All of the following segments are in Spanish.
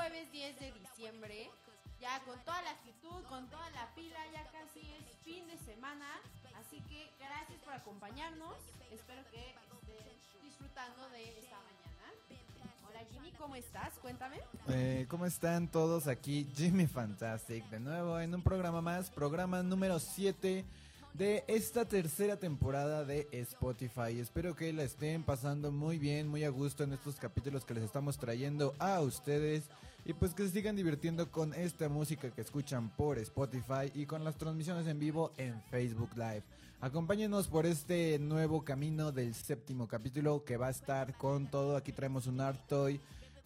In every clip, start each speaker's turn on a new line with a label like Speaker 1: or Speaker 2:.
Speaker 1: jueves 10 de diciembre. Ya con toda la actitud, con toda la pila, ya casi es fin de semana. Así que gracias por acompañarnos. Espero que estén disfrutando de esta mañana. Hola Jimmy, ¿cómo estás? Cuéntame.
Speaker 2: Eh, ¿Cómo están todos aquí? Jimmy Fantastic, de nuevo en un programa más, programa número 7 de esta tercera temporada de Spotify. Espero que la estén pasando muy bien, muy a gusto en estos capítulos que les estamos trayendo a ustedes y pues que se sigan divirtiendo con esta música que escuchan por Spotify y con las transmisiones en vivo en Facebook Live. Acompáñenos por este nuevo camino del séptimo capítulo que va a estar con todo. Aquí traemos un art toy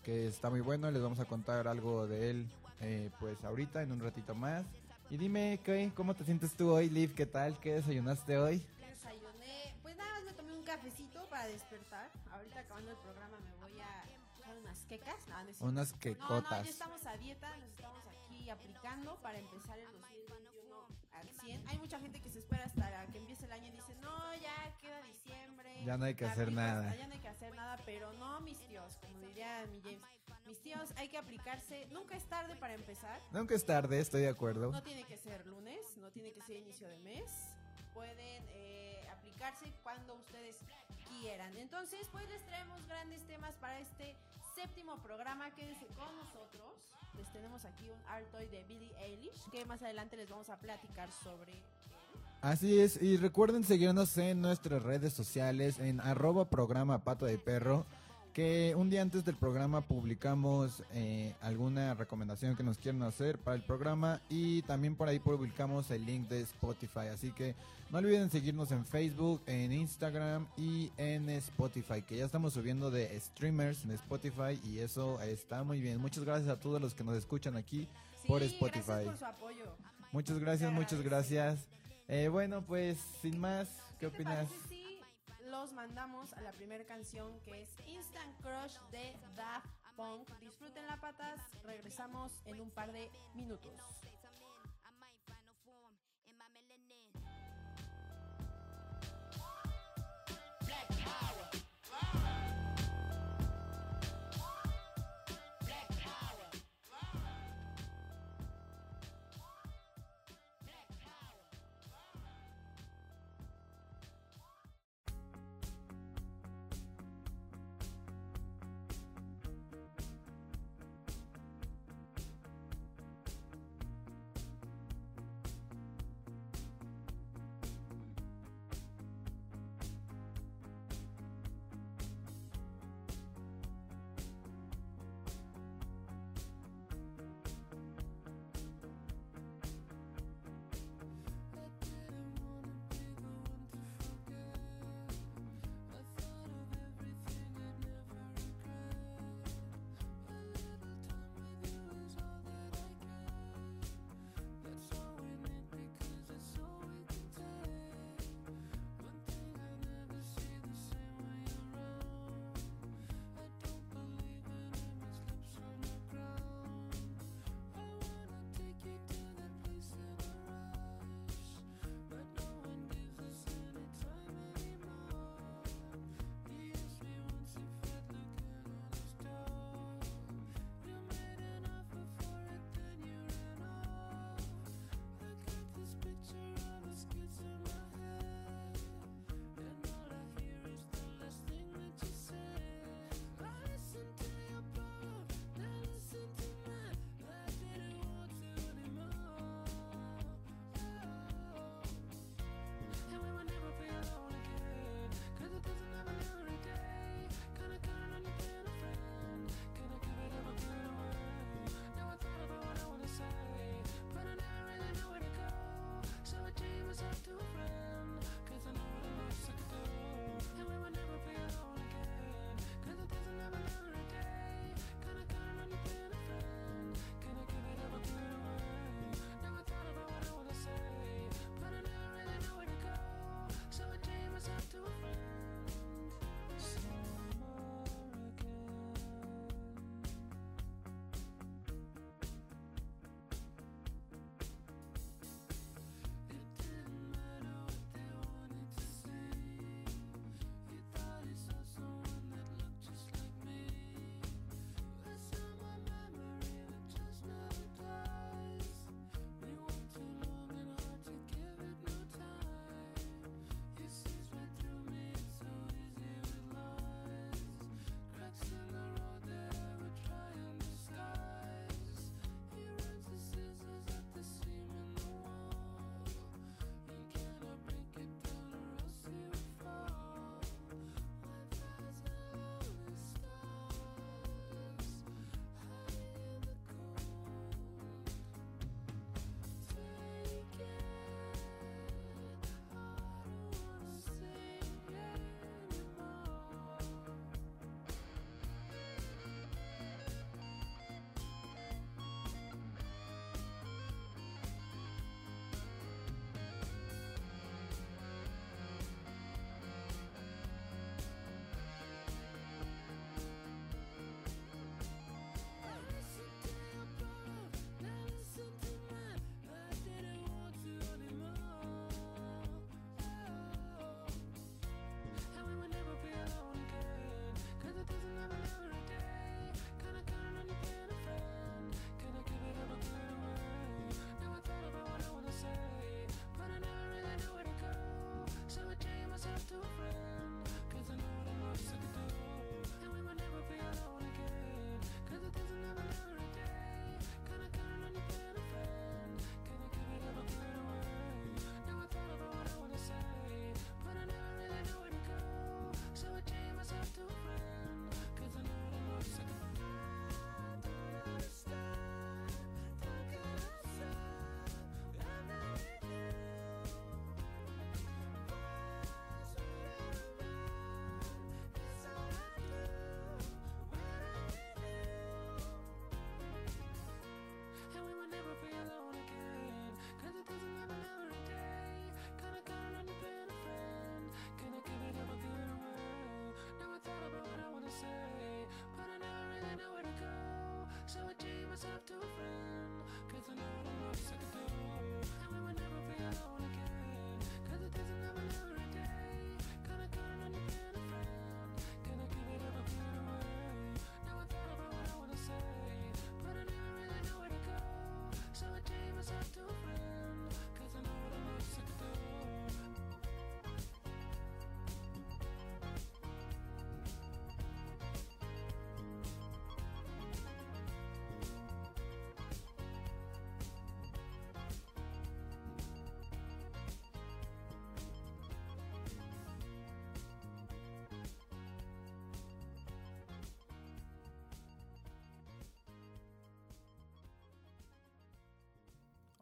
Speaker 2: que está muy bueno, les vamos a contar algo de él eh, pues ahorita en un ratito más. Y dime. ¿cómo te sientes tú hoy, Liv? ¿Qué tal? ¿Qué desayunaste hoy?
Speaker 1: Desayuné, pues nada más me tomé un cafecito para despertar. Ahorita acabando el programa me voy a echar unas quecas. No,
Speaker 2: unas quecotas.
Speaker 1: No, no, ya estamos a dieta, nos estamos aquí aplicando para empezar el 2021 al 100. Hay mucha gente que se espera hasta que empiece el año y dice, no, ya queda diciembre.
Speaker 2: Ya no hay que hacer nada.
Speaker 1: Ya no hay que hacer nada, pero no, mis tíos, como diría mi James. Mis tíos, hay que aplicarse. Nunca es tarde para empezar.
Speaker 2: Nunca es tarde, estoy de acuerdo.
Speaker 1: No tiene que ser lunes, no tiene que ser inicio de mes. Pueden eh, aplicarse cuando ustedes quieran. Entonces, pues les traemos grandes temas para este séptimo programa. Quédense con nosotros. Les tenemos aquí un art toy de Billie Eilish, que más adelante les vamos a platicar sobre
Speaker 2: Así es, y recuerden seguirnos en nuestras redes sociales en arroba programa pato de perro que un día antes del programa publicamos eh, alguna recomendación que nos quieran hacer para el programa y también por ahí publicamos el link de Spotify. Así que no olviden seguirnos en Facebook, en Instagram y en Spotify, que ya estamos subiendo de streamers en Spotify y eso está muy bien. Muchas gracias a todos los que nos escuchan aquí por Spotify.
Speaker 1: Gracias por su apoyo.
Speaker 2: Muchas gracias, muchas gracias. Eh, bueno, pues sin más, ¿qué opinas?
Speaker 1: Los mandamos a la primera canción que es Instant Crush de Daft Punk. Disfruten la patas, regresamos en un par de minutos.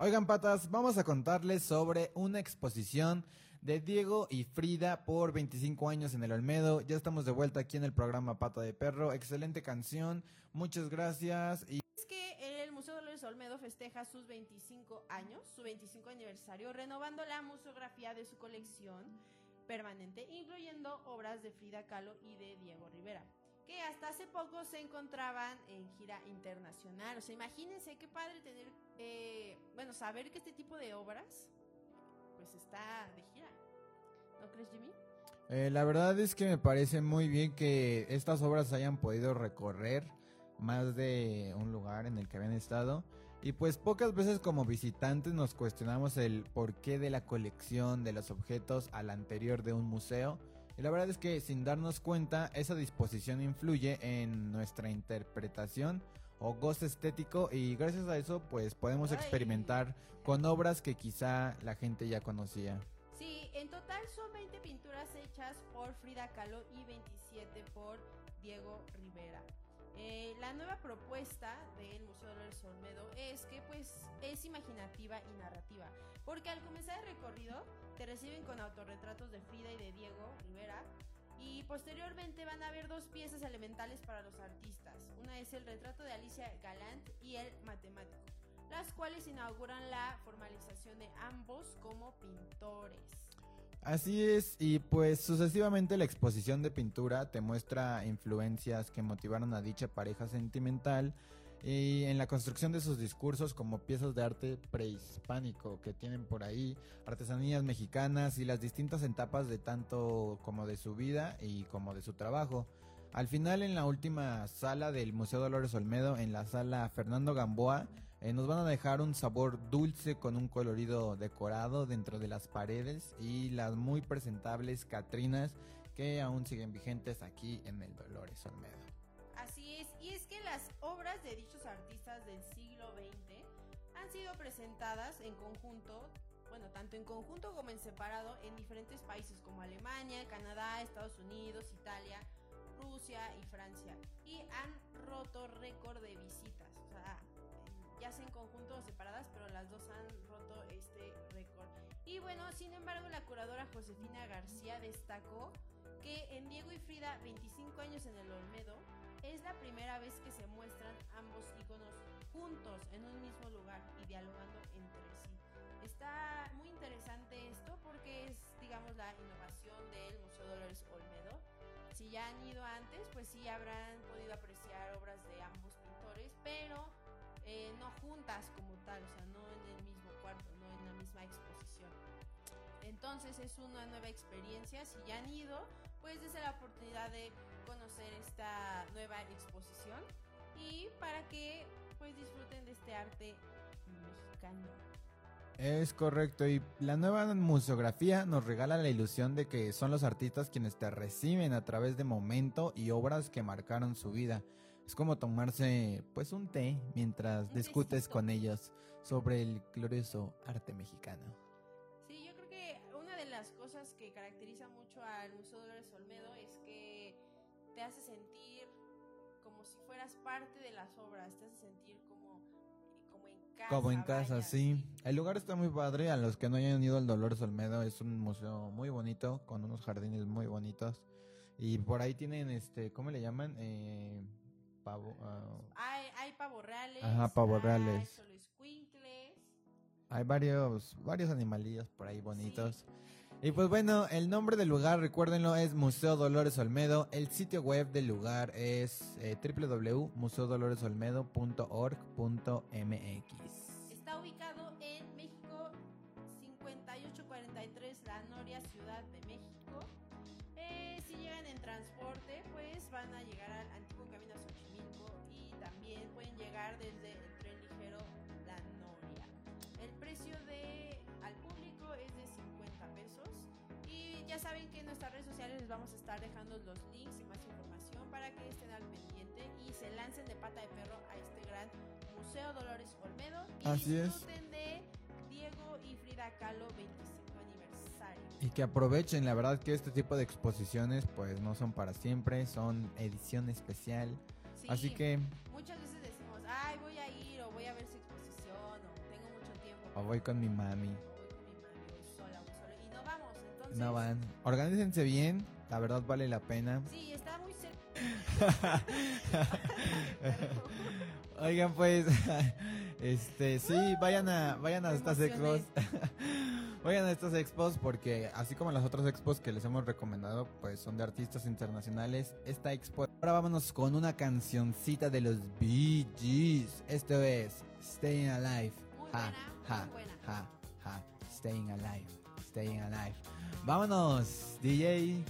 Speaker 2: Oigan, patas, vamos a contarles sobre una exposición de Diego y Frida por 25 años en el Olmedo. Ya estamos de vuelta aquí en el programa Pata de Perro. Excelente canción, muchas gracias. Y
Speaker 1: Es que el Museo Dolores Olmedo festeja sus 25 años, su 25 aniversario, renovando la museografía de su colección permanente, incluyendo obras de Frida Kahlo y de Diego Rivera, que hasta hace poco se encontraban en gira internacional. O sea, imagínense qué padre tener, eh, bueno, saber que este tipo de obras, pues está de gira. ¿No crees, Jimmy?
Speaker 2: Eh, la verdad es que me parece muy bien que estas obras hayan podido recorrer más de un lugar en el que habían estado. Y pues pocas veces como visitantes nos cuestionamos el porqué de la colección de los objetos al anterior de un museo. Y la verdad es que sin darnos cuenta, esa disposición influye en nuestra interpretación o goce estético y gracias a eso pues podemos experimentar con obras que quizá la gente ya conocía.
Speaker 1: Sí, en total son 20 pinturas hechas por Frida Kahlo y 27 por Diego Rivera. Eh, la nueva propuesta del Museo Dolores Olmedo es que pues es imaginativa y narrativa, porque al comenzar el recorrido te reciben con autorretratos de Frida y de Diego Rivera y posteriormente van a haber dos piezas elementales para los artistas. Una es el retrato de Alicia Galant y el matemático, las cuales inauguran la formalización de ambos como pintores.
Speaker 2: Así es, y pues sucesivamente la exposición de pintura te muestra influencias que motivaron a dicha pareja sentimental y en la construcción de sus discursos como piezas de arte prehispánico que tienen por ahí, artesanías mexicanas y las distintas etapas de tanto como de su vida y como de su trabajo. Al final en la última sala del Museo Dolores Olmedo, en la sala Fernando Gamboa, eh, nos van a dejar un sabor dulce con un colorido decorado dentro de las paredes y las muy presentables Catrinas que aún siguen vigentes aquí en el Dolores Olmedo.
Speaker 1: Así es, y es que las obras de dichos artistas del siglo XX han sido presentadas en conjunto, bueno, tanto en conjunto como en separado en diferentes países como Alemania, Canadá, Estados Unidos, Italia, Rusia y Francia. Y han roto récord de visitas, ya sea en conjunto o separadas, pero las dos han roto este récord. Y bueno, sin embargo, la curadora Josefina García destacó que en Diego y Frida, 25 años en el Olmedo, es la primera vez que se muestran ambos iconos juntos en un mismo lugar y dialogando entre sí. Está muy interesante esto porque es, digamos, la innovación del Museo Dolores Olmedo. Si ya han ido antes, pues sí habrán podido apreciar obras de ambos pintores, pero juntas como tal, o sea, no en el mismo cuarto, no en la misma exposición. Entonces es una nueva experiencia. Si ya han ido, pues desde la oportunidad de conocer esta nueva exposición y para que pues disfruten de este arte mexicano.
Speaker 2: Es correcto, y la nueva museografía nos regala la ilusión de que son los artistas quienes te reciben a través de momento y obras que marcaron su vida. Es como tomarse pues un té mientras
Speaker 1: Un
Speaker 2: discutes
Speaker 1: tecito.
Speaker 2: con ellos sobre el glorioso arte mexicano.
Speaker 1: Sí, yo creo que una de las cosas que caracteriza mucho al Museo Dolores Olmedo es que te hace sentir como si fueras parte de las obras, te hace sentir como, como en casa.
Speaker 2: Como en casa,
Speaker 1: vaya,
Speaker 2: sí. El lugar está muy padre. A los que no hayan ido al Dolores Olmedo, es un museo muy bonito, con unos jardines muy bonitos. Y por ahí tienen, este, ¿cómo le llaman? Eh, pavo, ah,
Speaker 1: Hay, hay pavos reales.
Speaker 2: Ajá,
Speaker 1: hay
Speaker 2: varios, varios animalillos por ahí bonitos. Y pues bueno, el nombre del lugar, recuérdenlo, es Museo Dolores Olmedo. El sitio web del lugar es eh, www.museodoloresolmedo.org.mx.
Speaker 1: vamos a estar dejando los links y más información para que estén al pendiente y se lancen de pata de perro a este gran Museo Dolores Olmedo y
Speaker 2: Así
Speaker 1: disfruten es. de Diego y Frida Kahlo 25 aniversario.
Speaker 2: Y que aprovechen, la verdad que este tipo de exposiciones pues no son para siempre, son edición especial.
Speaker 1: Sí,
Speaker 2: Así que
Speaker 1: muchas veces decimos, "Ay, voy a ir o voy a ver su exposición o tengo mucho tiempo."
Speaker 2: O
Speaker 3: voy con mi mami.
Speaker 1: Y no vamos, entonces
Speaker 3: No van. Organícense bien la verdad vale la pena.
Speaker 1: Sí, está muy cerca.
Speaker 3: Oigan, pues, este, sí, vayan a, vayan a estas expos. vayan a estas expos porque así como las otras expos que les hemos recomendado, pues son de artistas internacionales. Esta expo. Ahora vámonos con una cancioncita de los Bee Gees. Esto es Staying Alive.
Speaker 1: Muy buena,
Speaker 3: Staying Alive. Staying Alive. Vámonos, DJ.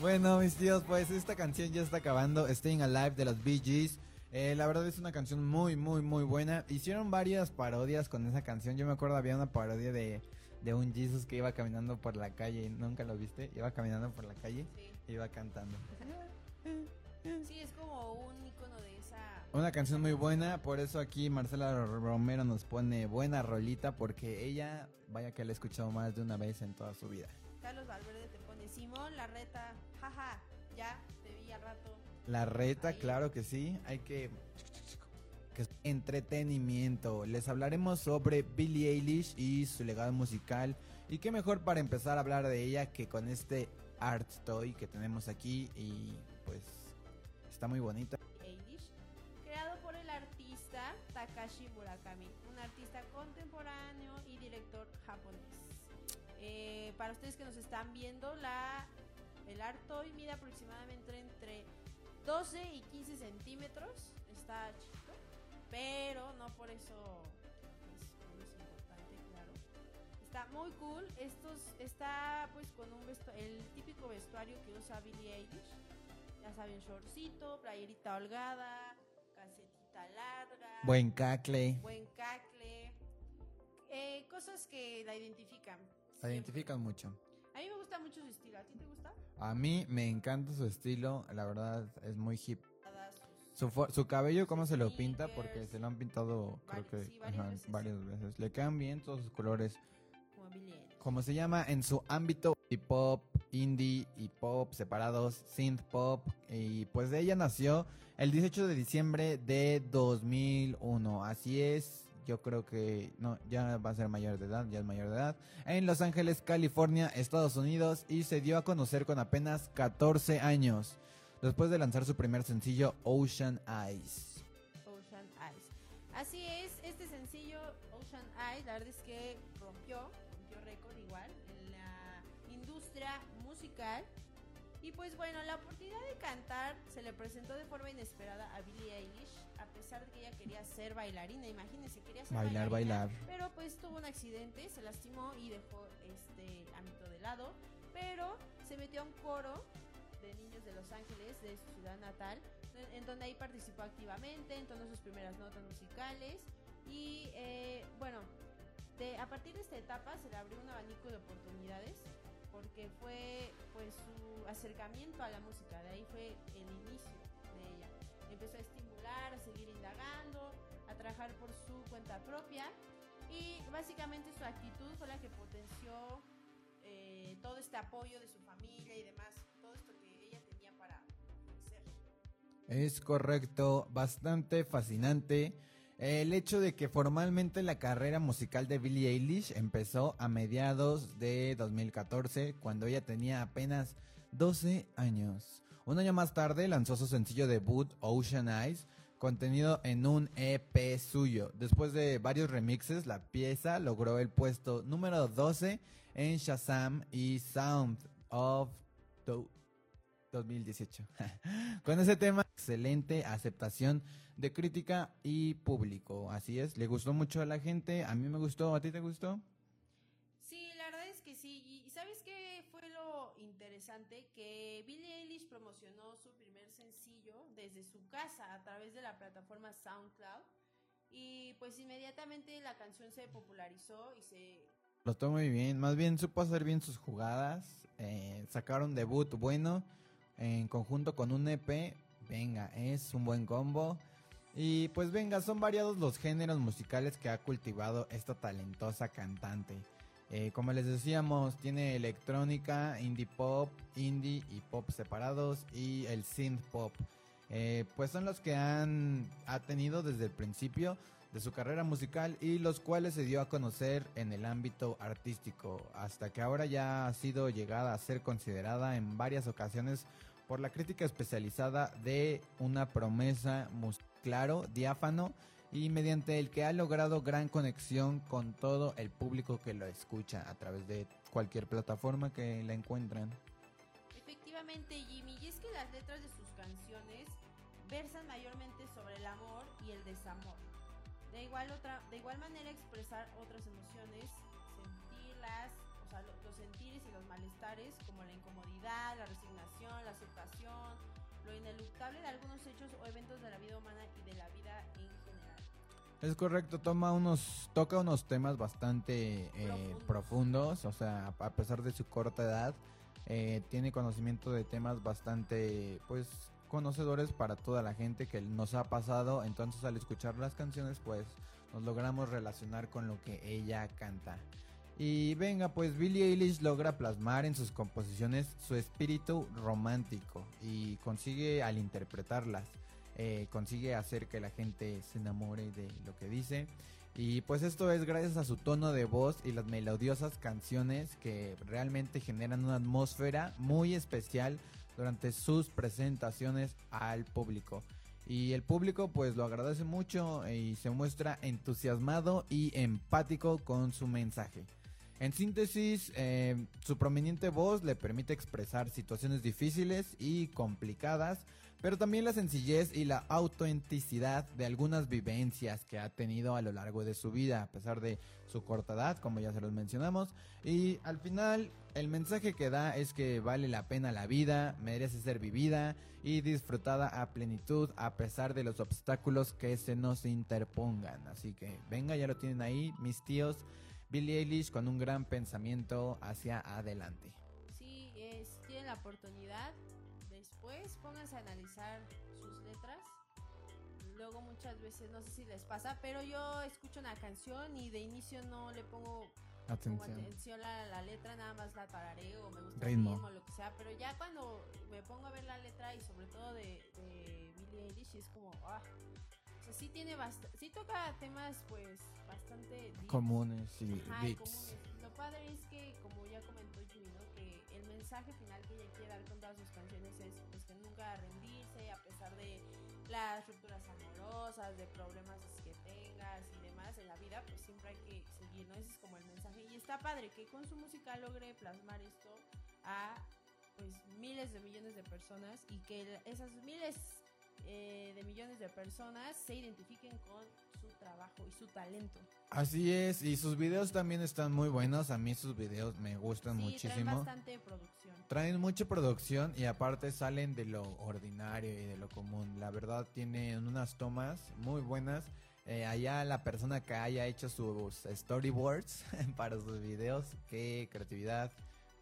Speaker 3: Bueno, mis tíos, pues esta canción ya está acabando. Staying Alive de los Bee Gees. Eh, la verdad es una canción muy, muy, muy buena. Hicieron varias parodias con esa canción. Yo me acuerdo había una parodia de, de un Jesus que iba caminando por la calle. ¿Nunca lo viste? Iba caminando por la calle. E iba cantando.
Speaker 1: Es como un
Speaker 3: una canción muy buena, por eso aquí Marcela Romero nos pone buena rolita, porque ella, vaya que la he escuchado más de una vez en toda su vida.
Speaker 1: Carlos Valverde te pone Simón, la reta, jaja, ya te vi al rato.
Speaker 2: La reta,
Speaker 1: Ahí.
Speaker 2: claro que sí, hay que... que es entretenimiento. Les hablaremos sobre Billie Eilish y su legado musical. Y qué mejor para empezar a hablar de ella que con este art toy que tenemos aquí y pues está muy bonita.
Speaker 1: Takashi Murakami, un artista contemporáneo y director japonés. Eh, para ustedes que nos están viendo, la, el art toy mide aproximadamente entre 12 y 15 centímetros. Está chiquito, pero no por eso es menos importante, claro. Está muy cool. Estos está pues con un el típico vestuario que usa Billie Eilish. Ya saben, shortcito, playerita holgada, larga,
Speaker 2: Buen cacle.
Speaker 1: buen cacle. Eh, cosas que la identifican.
Speaker 2: La identifican mucho.
Speaker 1: A mí me gusta mucho su estilo. ¿A ti te gusta?
Speaker 2: A mí me encanta su estilo. La verdad es muy hip. Su, su cabello, cómo se lo pinta, porque se lo han pintado, creo que
Speaker 1: sí, varias
Speaker 2: ajá,
Speaker 1: veces.
Speaker 2: varias veces. Le quedan bien todos sus colores.
Speaker 1: como.
Speaker 2: Como se llama en su ámbito hip hop, indie y pop separados, synth pop. Y pues de ella nació el 18 de diciembre de 2001. Así es. Yo creo que no, ya va a ser mayor de edad, ya es mayor de edad. En Los Ángeles, California, Estados Unidos. Y se dio a conocer con apenas 14 años. Después de lanzar su primer sencillo, Ocean Eyes.
Speaker 1: Ocean Eyes. Así es, este sencillo Ocean Eyes, la verdad es que rompió, rompió récord igual industria musical. Y pues bueno, la oportunidad de cantar se le presentó de forma inesperada a Billie Eilish, a pesar de que ella quería ser bailarina, imagínense, quería ser
Speaker 2: Bailar,
Speaker 1: bailarina,
Speaker 2: bailar.
Speaker 1: Pero pues tuvo un accidente, se lastimó y dejó este ámbito de lado, pero se metió a un coro de niños de Los Ángeles, de su ciudad natal, en, en donde ahí participó activamente, entonó sus primeras notas musicales y eh, bueno, de- a partir de esta etapa se le abrió un abanico de oportunidades porque fue pues su acercamiento a la música, de ahí fue el inicio de ella. Empezó a estimular, a seguir indagando, a trabajar por su cuenta propia y básicamente su actitud fue la que potenció eh, todo este apoyo de su familia y demás, todo esto que ella tenía para ser.
Speaker 2: Es correcto, bastante fascinante. El hecho de que formalmente la carrera musical de Billie Eilish empezó a mediados de 2014, cuando ella tenía apenas 12 años. Un año más tarde lanzó su sencillo debut Ocean Eyes, contenido en un EP suyo. Después de varios remixes, la pieza logró el puesto número 12 en Shazam y Sound of the 2018. Con ese tema, excelente aceptación de crítica y público. Así es, le gustó mucho a la gente. A mí me gustó, ¿a ti te gustó?
Speaker 1: Sí, la verdad es que sí. Y- ¿Y sabes qué fue lo interesante? Que Billie Eilish promocionó su primer sencillo desde su casa a través de la plataforma SoundCloud. Y pues inmediatamente la canción se popularizó y se...
Speaker 2: Lo tomó muy bien, más bien supo hacer bien sus jugadas. eh, sacaron debut bueno en conjunto con un EP. Venga, es un buen combo. Y pues venga, son variados los géneros musicales que ha cultivado esta talentosa cantante. Eh, como les decíamos, tiene electrónica, indie pop, indie y pop separados y el synth pop. Eh, pues son los que han ha tenido desde el principio de su carrera musical y los cuales se dio a conocer en el ámbito artístico, hasta que ahora ya ha sido llegada a ser considerada en varias ocasiones por la crítica especializada de una promesa claro, diáfano y mediante el que ha logrado gran conexión con todo el público que lo escucha a través de cualquier plataforma que la encuentran.
Speaker 1: Efectivamente, Jimmy, y es que las letras de sus canciones versan mayormente sobre el amor y el desamor. De igual, otra, de igual manera expresar otras emociones, sentirlas, o sea, lo- los sentires y los malestares como la incomodidad, la resignación, la aceptación, lo ineluctable de algunos hechos o eventos de la vida humana y de la vida en general.
Speaker 2: Es correcto, toma unos, toca unos temas bastante eh,
Speaker 1: Profundos.
Speaker 2: profundos, o sea, a pesar de su corta edad, eh, tiene conocimiento de temas bastante, pues, conocedores para toda la gente que nos ha pasado. Entonces, al escuchar las canciones, pues, nos logramos relacionar con lo que ella canta. Y venga, pues Billie Eilish logra plasmar en sus composiciones su espíritu romántico y consigue al interpretarlas, eh, consigue hacer que la gente se enamore de lo que dice. Y pues esto es gracias a su tono de voz y las melodiosas canciones que realmente generan una atmósfera muy especial durante sus presentaciones al público. Y el público pues lo agradece mucho y se muestra entusiasmado y empático con su mensaje. En síntesis, eh, su prominente voz le permite expresar situaciones difíciles y complicadas, pero también la sencillez y la autenticidad de algunas vivencias que ha tenido a lo largo de su vida, a pesar de su corta edad, como ya se los mencionamos. Y al final, el mensaje que da es que vale la pena la vida, merece ser vivida y disfrutada a plenitud a pesar de los obstáculos que se nos interpongan. Así que venga, ya lo tienen ahí, mis tíos. Billie Eilish con un gran pensamiento hacia adelante.
Speaker 1: Sí, es, tienen la oportunidad. Después pónganse a analizar sus letras. Luego muchas veces, no sé si les pasa, pero yo escucho una canción y de inicio no le pongo
Speaker 2: Atención.
Speaker 1: atención a la letra, nada más la tarareo, me gusta
Speaker 2: Ritmo.
Speaker 1: el ritmo, lo que sea. Pero ya cuando me pongo a ver la letra y sobre todo de, de Billie Eilish, es como, ah, sea, sí tiene sí toca temas pues bastante.
Speaker 2: Comunes y
Speaker 1: Ajá, comunes. Lo padre es que, como ya comentó Yui, ¿no? que el mensaje final que ella quiere dar con todas sus canciones es pues, que nunca rendirse, a pesar de las rupturas amorosas, de problemas que tengas y demás en la vida, pues siempre hay que seguir, ¿no? Ese es como el mensaje. Y está padre que con su música logre plasmar esto a pues miles de millones de personas y que esas miles eh, de millones de personas se identifiquen con su trabajo y su talento.
Speaker 2: Así es, y sus videos también están muy buenos. A mí sus videos me gustan
Speaker 1: Sí, traen
Speaker 2: muchísimo.
Speaker 1: bastante producción.
Speaker 2: Traen mucha producción y aparte salen de lo ordinario y de lo común. La verdad tienen unas tomas muy buenas. Eh, allá la persona que haya hecho sus storyboards para sus videos, qué creatividad,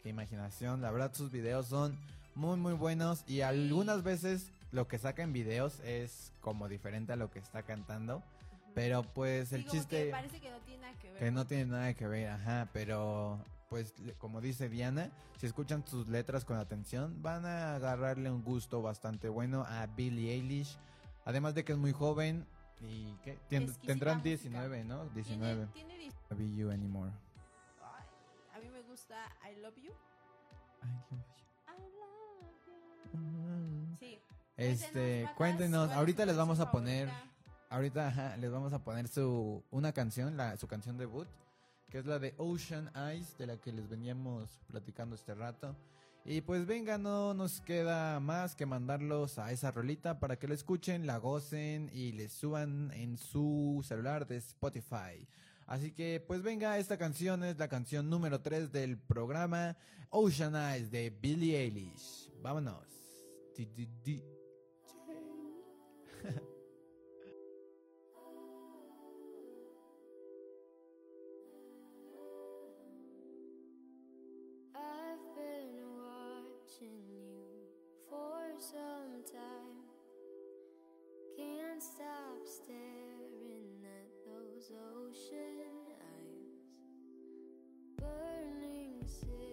Speaker 2: qué imaginación. La verdad sus videos son muy muy buenos y algunas veces lo que saca en videos es como diferente a lo que está cantando.
Speaker 1: Ujú.
Speaker 2: Pero pues el
Speaker 1: Sí, como que
Speaker 2: chiste
Speaker 1: parece que no tiene nada que ver.
Speaker 2: que
Speaker 1: ¿no?
Speaker 2: tiene nada que ver, ajá, pero pues como dice Diana, si escuchan sus letras con atención, van a agarrarle un gusto bastante bueno a Billie Eilish. Además de que es muy joven y que tendrán
Speaker 1: música.
Speaker 2: 19, ¿no?
Speaker 1: Tiene,
Speaker 2: 19.
Speaker 1: tiene dis-
Speaker 2: Love you anymore.
Speaker 1: Ay, a mí me gusta I Love You.
Speaker 2: I love
Speaker 1: I love
Speaker 2: you. Este, cuéntenos,
Speaker 1: ¿cuál es
Speaker 2: ahorita les vamos a poner? Ahorita ajá, les vamos a poner su una canción, la, su canción debut, que es la de Ocean Eyes, de la que les veníamos platicando este rato. Y pues venga, no nos queda más que mandarlos a esa rolita para que la escuchen, la gocen y les suban en su celular de Spotify. Así que pues venga, esta canción es la canción número 3 del programa Ocean Eyes de Billie Eilish. Vámonos. Di, di, di.
Speaker 4: I've been watching you for some time. Can't stop staring at those ocean eyes. Burning cities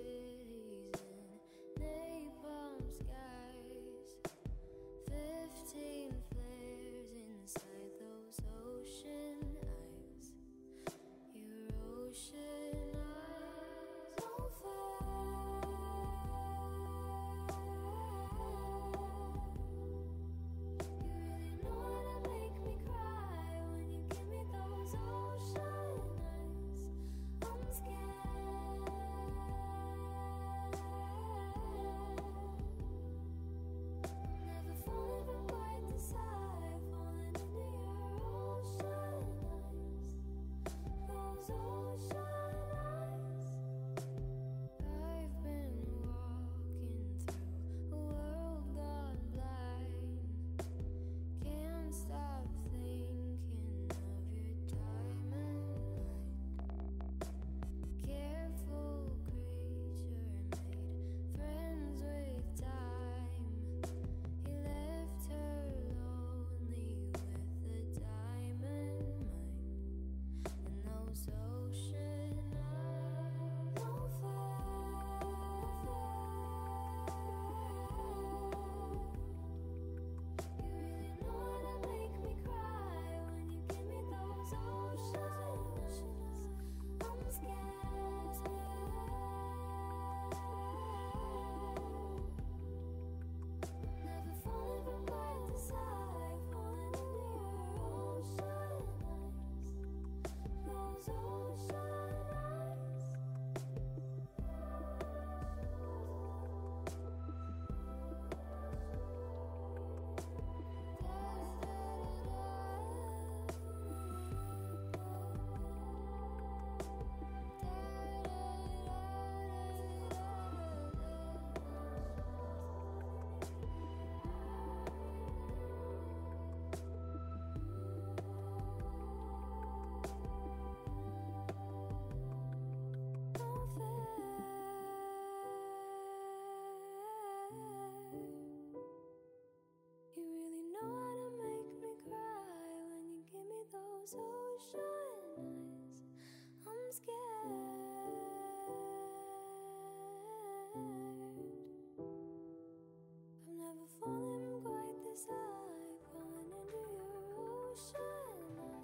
Speaker 1: ¿Qué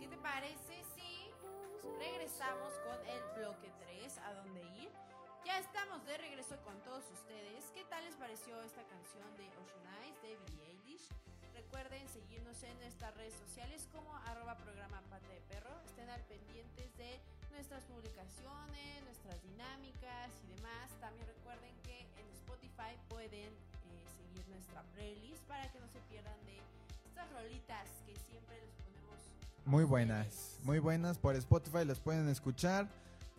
Speaker 1: te parece si regresamos con el bloque 3 a dónde ir? Ya estamos de regreso con todos ustedes. ¿Qué tal les pareció esta canción de Ocean Eyes de Eilish? Recuerden seguirnos en nuestras redes sociales como arroba programa pata de perro. Estén al pendientes de nuestras publicaciones, nuestras dinámicas y demás. También recuerden que en Spotify pueden eh, seguir nuestra playlist para que no se pierdan de estas rolitas que siempre les ponemos.
Speaker 2: Muy buenas, muy buenas. Por Spotify las pueden escuchar.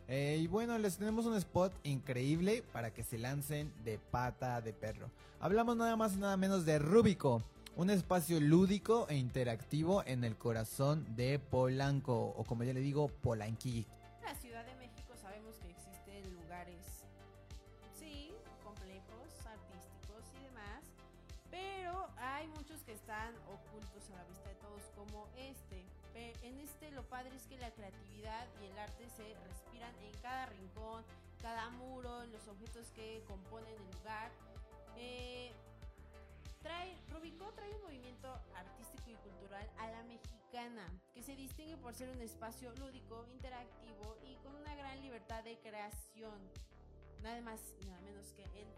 Speaker 2: Eh, y bueno, les tenemos un spot increíble para que se lancen de pata de perro. Hablamos nada más y nada menos de Rúbico, un espacio lúdico e interactivo en el corazón de Polanco, o como ya le digo, Polanqui.
Speaker 1: En la Ciudad de México sabemos que existen lugares, sí, complejos, artísticos y demás, pero hay muchos que están ocultos a la vista de todos, como este. En este lo padre es que la creatividad y el arte se respiran en cada rincón, cada muro, en los objetos que componen el lugar. Eh, trae, trae un movimiento artístico y cultural a la mexicana, que se distingue por ser un espacio lúdico, interactivo y con una gran libertad de creación. Nada más y nada menos que en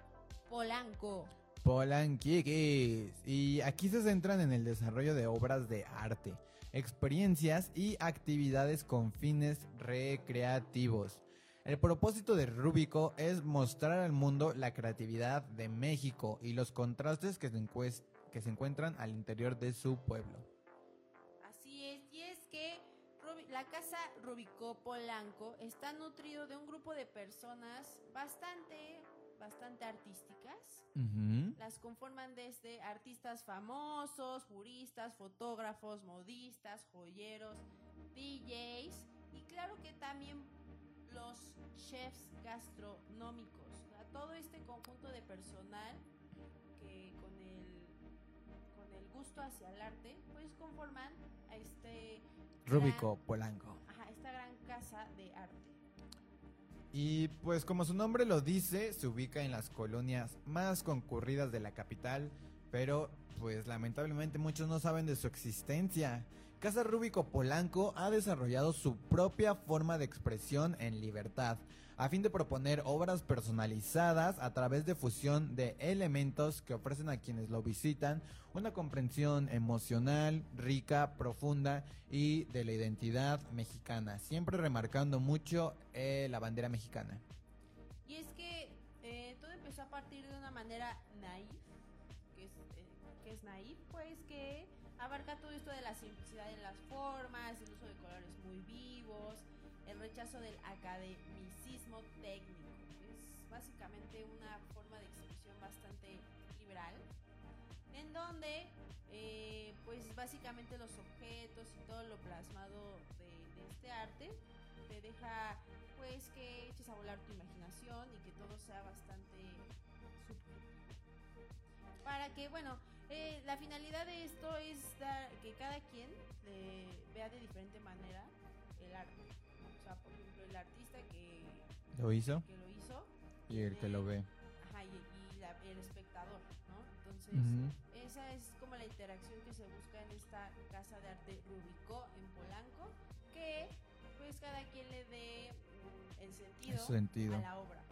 Speaker 1: Polanco.
Speaker 2: Polanquiques. Y aquí se centran en el desarrollo de obras de arte, experiencias y actividades con fines recreativos. El propósito de Rúbico es mostrar al mundo la creatividad de México y los contrastes que se, que se encuentran al interior de su pueblo.
Speaker 1: Así es, y es que Rubi- la casa Rubicó Polanco está nutrido de un grupo de personas bastante, bastante artísticas. Las conforman desde artistas famosos, juristas, fotógrafos, modistas, joyeros, DJs y claro que también los chefs gastronómicos. Todo este conjunto de personal que con el, con el gusto hacia el arte, pues conforman a este
Speaker 2: Rúbico Polanco.
Speaker 1: ajá, esta gran casa de arte.
Speaker 2: Y pues como su nombre lo dice, se ubica en las colonias más concurridas de la capital, pero pues lamentablemente muchos no saben de su existencia. Casa Rúbico Polanco ha desarrollado su propia forma de expresión en libertad, a fin de proponer obras personalizadas a través de fusión de elementos que ofrecen a quienes lo visitan una comprensión emocional, rica, profunda y de la identidad mexicana, siempre remarcando mucho eh, la bandera mexicana.
Speaker 1: Y es que eh, todo empezó a partir de una manera naif, que es, eh, es naif, pues que abarca todo esto de la simplicidad en las formas, el uso de colores muy vivos, el rechazo del academicismo técnico. Es básicamente una forma de expresión bastante liberal, en donde eh, pues básicamente los objetos y todo lo plasmado de, de este arte te deja pues que eches a volar tu imaginación y que todo sea bastante subjetivo. Para que, bueno, eh, la finalidad de esto es dar, que cada quien eh, vea de diferente manera el arte. O sea, por ejemplo, el artista que,
Speaker 2: ¿Lo hizo?
Speaker 1: que lo hizo
Speaker 2: Y el que lo ve.
Speaker 1: ajá, y, y la- el espectador, ¿no? Entonces, esa es como la interacción que se busca en esta casa de arte Rubicó en Polanco, que pues cada quien le dé el sentido,
Speaker 2: El sentido.
Speaker 1: a la obra.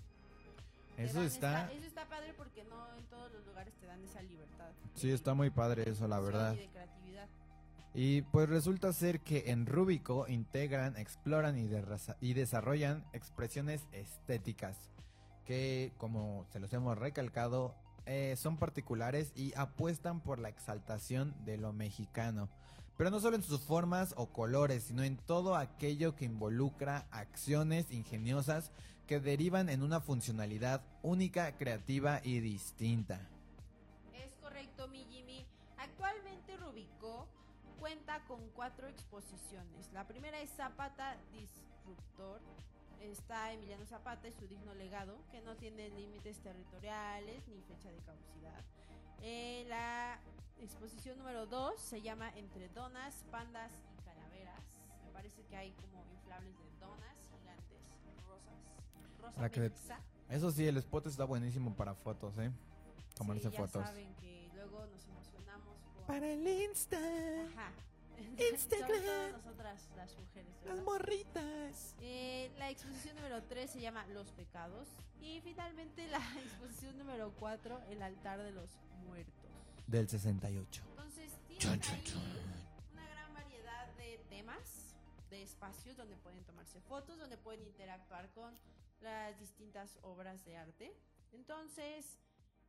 Speaker 2: Eso está,
Speaker 1: esta- eso está padre porque no en todos los lugares te dan esa libertad.
Speaker 2: sí está muy padre eso, la verdad.
Speaker 1: Y de creatividad.
Speaker 2: Y pues resulta ser que en Rúbico integran, exploran y, y desarrollan expresiones estéticas que, como se los hemos recalcado, eh, son particulares y apuestan por la exaltación de lo mexicano. Pero no solo en sus formas o colores, sino en todo aquello que involucra acciones ingeniosas que derivan en una funcionalidad única, creativa y distinta.
Speaker 1: Es correcto, mi Jimmy. Actualmente Rubicó cuenta con cuatro exposiciones. La primera es Zapata Disruptor. Está Emiliano Zapata y su digno legado, que no tiene límites territoriales ni fecha de caducidad. Eh, la exposición número 2 se llama Entre donas, pandas y parece que hay como inflables de donas gigantes, rosas, rosa
Speaker 2: que-. Eso sí, el spot está buenísimo para fotos, ¿eh? Tomarse
Speaker 1: Sí, ya
Speaker 2: fotos.
Speaker 1: saben que luego nos emocionamos por...
Speaker 2: Para el Insta.
Speaker 1: Ajá.
Speaker 2: Instagram.
Speaker 1: Nosotras las mujeres.
Speaker 2: Las
Speaker 1: ¿verdad?
Speaker 2: morritas.
Speaker 1: Eh, la exposición número 3 se llama Los pecados. Y finalmente la exposición número 4, El altar de los muertos.
Speaker 2: Del 68.
Speaker 1: Entonces, tienen
Speaker 2: Chun, chun,
Speaker 1: de espacios donde pueden tomarse fotos, donde pueden interactuar con las distintas obras de arte. Entonces,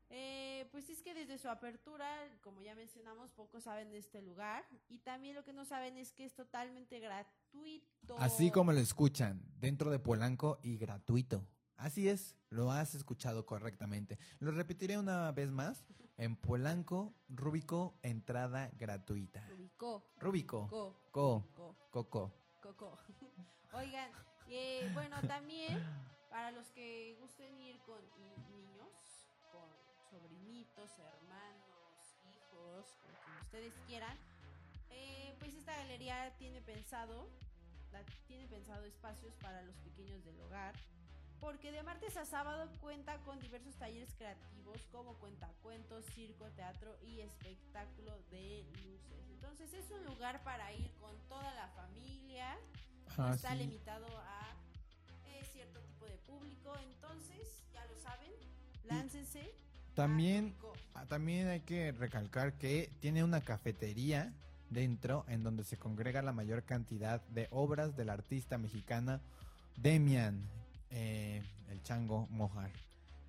Speaker 1: eh, pues es que desde su apertura, como ya mencionamos, pocos saben de este lugar. Y también lo que no saben es que es totalmente gratuito.
Speaker 2: Así como lo escuchan, dentro de Polanco y gratuito. Así es, lo has escuchado correctamente. Lo repetiré una vez más. En Polanco, Rúbico, entrada gratuita.
Speaker 1: Rubicó,
Speaker 2: Rúbico,
Speaker 1: co,
Speaker 2: co,
Speaker 1: co,
Speaker 2: coco.
Speaker 1: Oigan, eh, bueno, también para los que gusten ir con ni- niños, con sobrinitos, hermanos, hijos, con ustedes quieran, eh, pues esta galería tiene pensado, la- tiene pensado espacios para los pequeños del hogar, porque de martes a sábado cuenta con diversos talleres creativos como cuentacuentos, circo, teatro y espectáculo de luces. Entonces es un lugar para ir con toda la familia, no
Speaker 2: Ah,
Speaker 1: está
Speaker 2: sí.
Speaker 1: limitado a eh, cierto tipo de público, entonces ya lo saben, láncense.
Speaker 2: También, ah, también hay que recalcar que tiene una cafetería dentro en donde se congrega la mayor cantidad de obras del artista mexicana Demian, eh, el chango Mojar.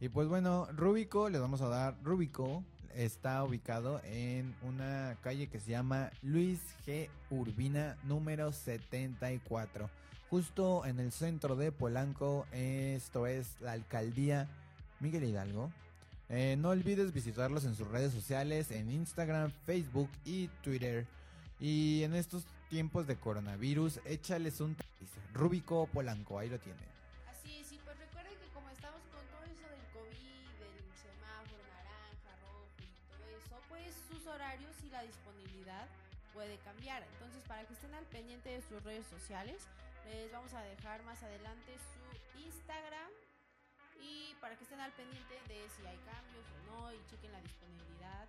Speaker 2: Y pues bueno, Rúbico, les vamos a dar, Rúbico está ubicado en una calle que se llama Luis G. Urbina número 74, justo en el centro de Polanco, esto es la alcaldía Miguel Hidalgo. Eh, no olvides visitarlos en sus redes sociales, en Instagram, Facebook y Twitter. Y en estos tiempos de coronavirus, échales un. Rúbico Polanco, ahí lo tienen.
Speaker 1: Puede cambiar. Entonces, para que estén al pendiente de sus redes sociales, les vamos a dejar más adelante su Instagram y para que estén al pendiente de si hay cambios o no y chequen la disponibilidad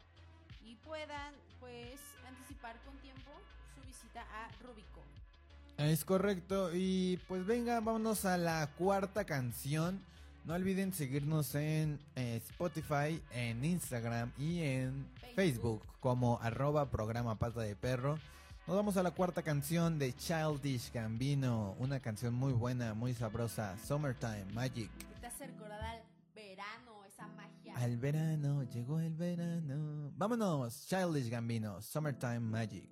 Speaker 1: y puedan pues anticipar con tiempo su visita a Rubico.
Speaker 2: Es correcto. Y pues venga, vámonos a la cuarta canción. No olviden seguirnos en eh, Spotify, en Instagram y en
Speaker 1: Facebook.
Speaker 2: Facebook como arroba programa pata de perro. Nos vamos a la cuarta canción de Childish Gambino. Una canción muy buena, muy sabrosa. Summertime Magic.
Speaker 1: Te hace recordar al verano, esa magia.
Speaker 2: Al verano, llegó el verano. Vámonos, Childish Gambino, Summertime Magic.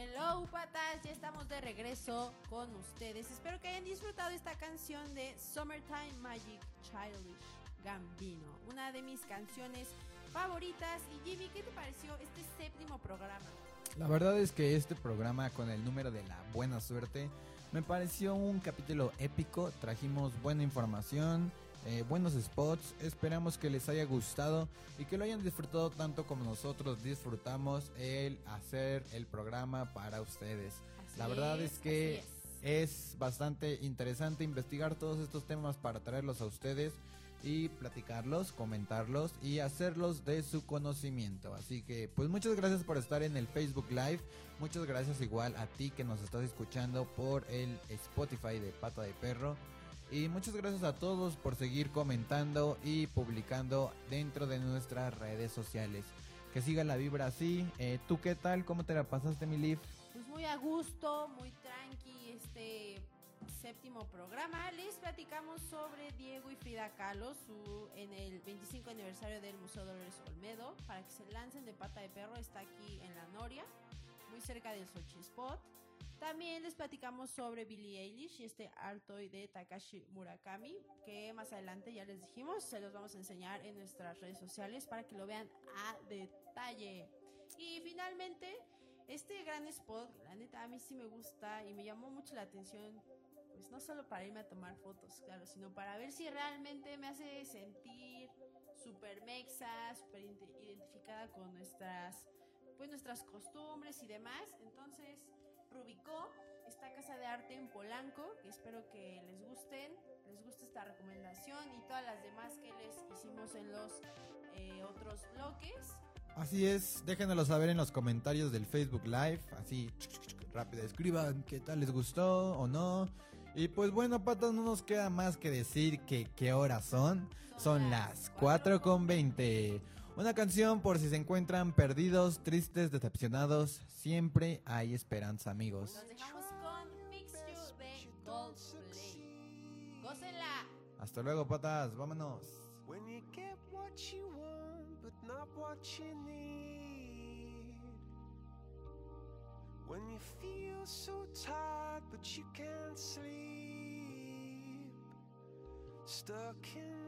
Speaker 1: Hello patas, ya estamos de regreso con ustedes. Espero que hayan disfrutado esta canción de Summertime Magic Childish Gambino, una de mis canciones favoritas. Y Jimmy, ¿qué te pareció este séptimo programa?
Speaker 2: La verdad es que este programa con el número de la buena suerte me pareció un capítulo épico. Trajimos buena información, eh, buenos spots. Esperamos que les haya gustado y que lo hayan disfrutado tanto como nosotros disfrutamos el hacer el programa para ustedes.
Speaker 1: Así
Speaker 2: La verdad es que
Speaker 1: así
Speaker 2: es bastante interesante investigar todos estos temas para traerlos a ustedes y platicarlos, comentarlos y hacerlos de su conocimiento. Así que pues muchas gracias por estar en el Facebook Live. Muchas gracias igual a ti que nos estás escuchando por el Spotify de Pata de Perro. Y muchas gracias a todos por seguir comentando y publicando dentro de nuestras redes sociales. Que siga la vibra así. Eh, ¿Tú qué tal? ¿Cómo te la pasaste, mi Liv?
Speaker 1: Pues muy a gusto, muy tranqui este séptimo programa. Les platicamos sobre Diego y Frida Kahlo su, en el 25 aniversario del Museo Dolores Olmedo. Para que se lancen de pata de perro, está aquí en la Noria, muy cerca del Sochi Spot. También les platicamos sobre Billie Eilish y este Artoy de Takashi Murakami, que más adelante ya les dijimos, se los vamos a enseñar en nuestras redes sociales para que lo vean a detalle. Y finalmente, este gran spot, la neta, a mí sí me gusta y me llamó mucho la atención, pues no solo para irme a tomar fotos, claro, sino para ver si realmente me hace sentir súper mexa, súper identificada con nuestras, pues nuestras costumbres y demás. Entonces, Rubicó, esta casa de arte en Polanco, que espero que les gusten, les guste esta recomendación y todas las demás que les hicimos en los eh, otros bloques.
Speaker 2: Así es, déjenoslo saber en los comentarios del Facebook Live, así rápido escriban qué tal les gustó o no. Y pues bueno, patas, no nos queda más que decir que qué horas son. Son las 4 con 20. Una canción por si se encuentran perdidos, tristes, decepcionados. Siempre hay esperanza, amigos.
Speaker 1: Dejamos con de. Gócenla.
Speaker 2: Hasta luego, patas, vámonos.
Speaker 5: When you get what you want, but not what you need. When you feel so tired, but you can't sleep. Stuck in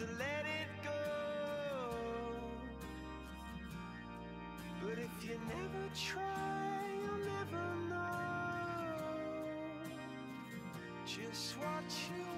Speaker 5: to let it go. But if you never try, you'll never know just what you